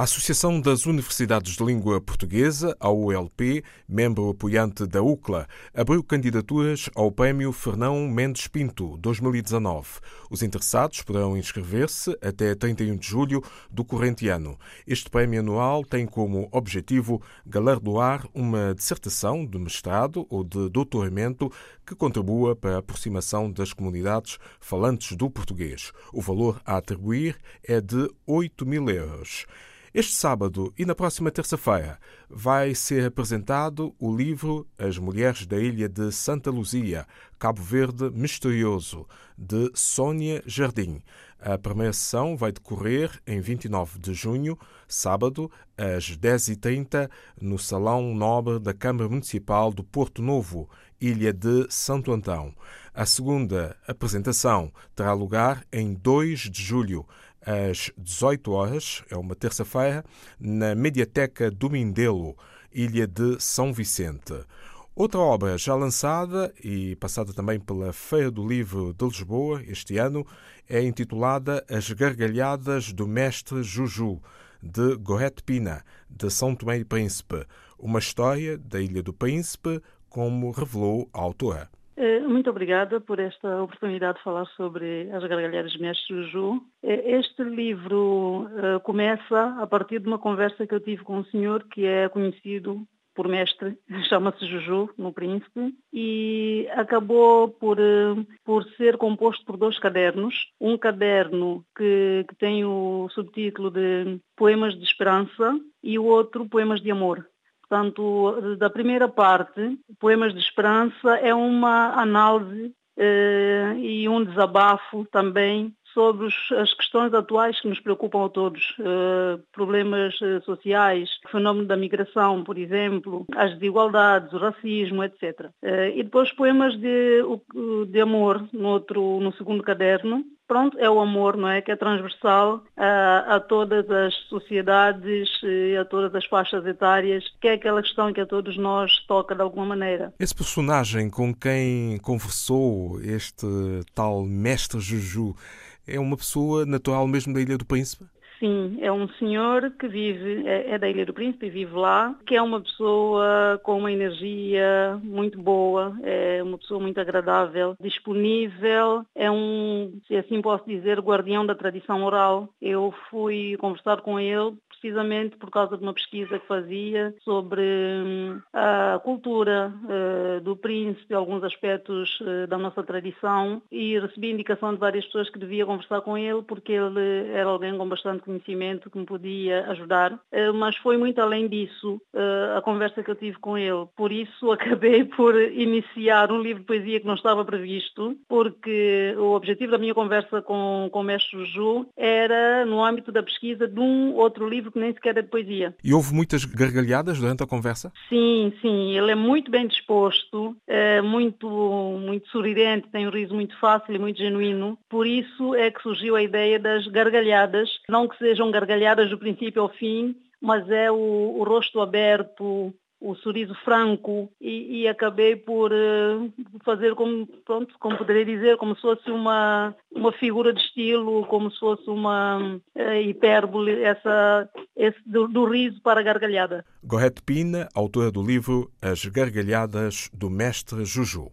Associação das Universidades de Língua Portuguesa, a ULP, membro apoiante da UCLA, abriu candidaturas ao Prémio Fernão Mendes Pinto 2019. Os interessados poderão inscrever-se até 31 de julho do corrente ano. Este prémio anual tem como objetivo galardoar uma dissertação de mestrado ou de doutoramento que contribua para a aproximação das comunidades falantes do português. O valor a atribuir é de 8 mil euros. Este sábado e na próxima terça-feira vai ser apresentado o livro As Mulheres da Ilha de Santa Luzia, Cabo Verde Misterioso, de Sônia Jardim. A primeira sessão vai decorrer em 29 de junho, sábado, às 10h30, no Salão Nobre da Câmara Municipal do Porto Novo, Ilha de Santo Antão. A segunda apresentação terá lugar em 2 de julho, às 18 horas, é uma terça-feira, na Mediateca do Mindelo, Ilha de São Vicente. Outra obra já lançada e passada também pela Feira do Livro de Lisboa este ano é intitulada As Gargalhadas do Mestre Juju, de Gorete Pina, de São Tomé e Príncipe, uma história da Ilha do Príncipe, como revelou a autora. Eh, muito obrigada por esta oportunidade de falar sobre as gargalhadas Mestre Juju. Eh, este livro uh, começa a partir de uma conversa que eu tive com um senhor que é conhecido por mestre, chama-se Juju, no Príncipe, e acabou por, por ser composto por dois cadernos. Um caderno que, que tem o subtítulo de Poemas de Esperança e o outro Poemas de Amor. Portanto, da primeira parte, Poemas de Esperança, é uma análise eh, e um desabafo também sobre os, as questões atuais que nos preocupam a todos, eh, problemas eh, sociais, o fenómeno da migração, por exemplo, as desigualdades, o racismo, etc. Eh, e depois poemas de, de amor no, outro, no segundo caderno, pronto, é o amor, não é? Que é transversal a, a todas as sociedades e a todas as faixas etárias, que é aquela questão que a todos nós toca de alguma maneira. Esse personagem com quem conversou este tal mestre Juju é uma pessoa natural mesmo da Ilha do Príncipe? Sim, é um senhor que vive, é, é, da Ilha do Príncipe e vive lá, que é uma pessoa com uma energia muito boa, é uma pessoa muito agradável, disponível, é um, se assim posso dizer, guardião da tradição oral. Eu fui conversar com ele precisamente por causa de uma pesquisa que fazia sobre hum, a cultura uh, do príncipe, alguns aspectos uh, da nossa tradição e recebi indicação de várias pessoas que devia conversar com ele porque ele era alguém com bastante conhecimento que me podia ajudar, uh, mas foi muito além disso a conversa que eu tive com ele. Por isso acabei por iniciar um livro de poesia que não estava previsto, porque o objetivo da minha conversa com, com o mestre Ju era no âmbito da pesquisa de um outro livro livro que nem sequer é de poesia. E houve muitas gargalhadas durante a conversa? Sim, sim. Ele é muito bem disposto, é muito, muito sorridente, tem um riso muito fácil e muito genuíno. Por isso é que surgiu a ideia das gargalhadas. Não que sejam gargalhadas do princípio ao fim, mas é o, o rosto aberto, o sorriso franco e, e acabei por uh, fazer como pronto como poderia dizer como se fosse uma uma figura de estilo como se fosse uma uh, hipérbole essa esse do, do, riso para a gargalhada. Gorete Pina autora do livro As Gargalhadas do Mestre Juju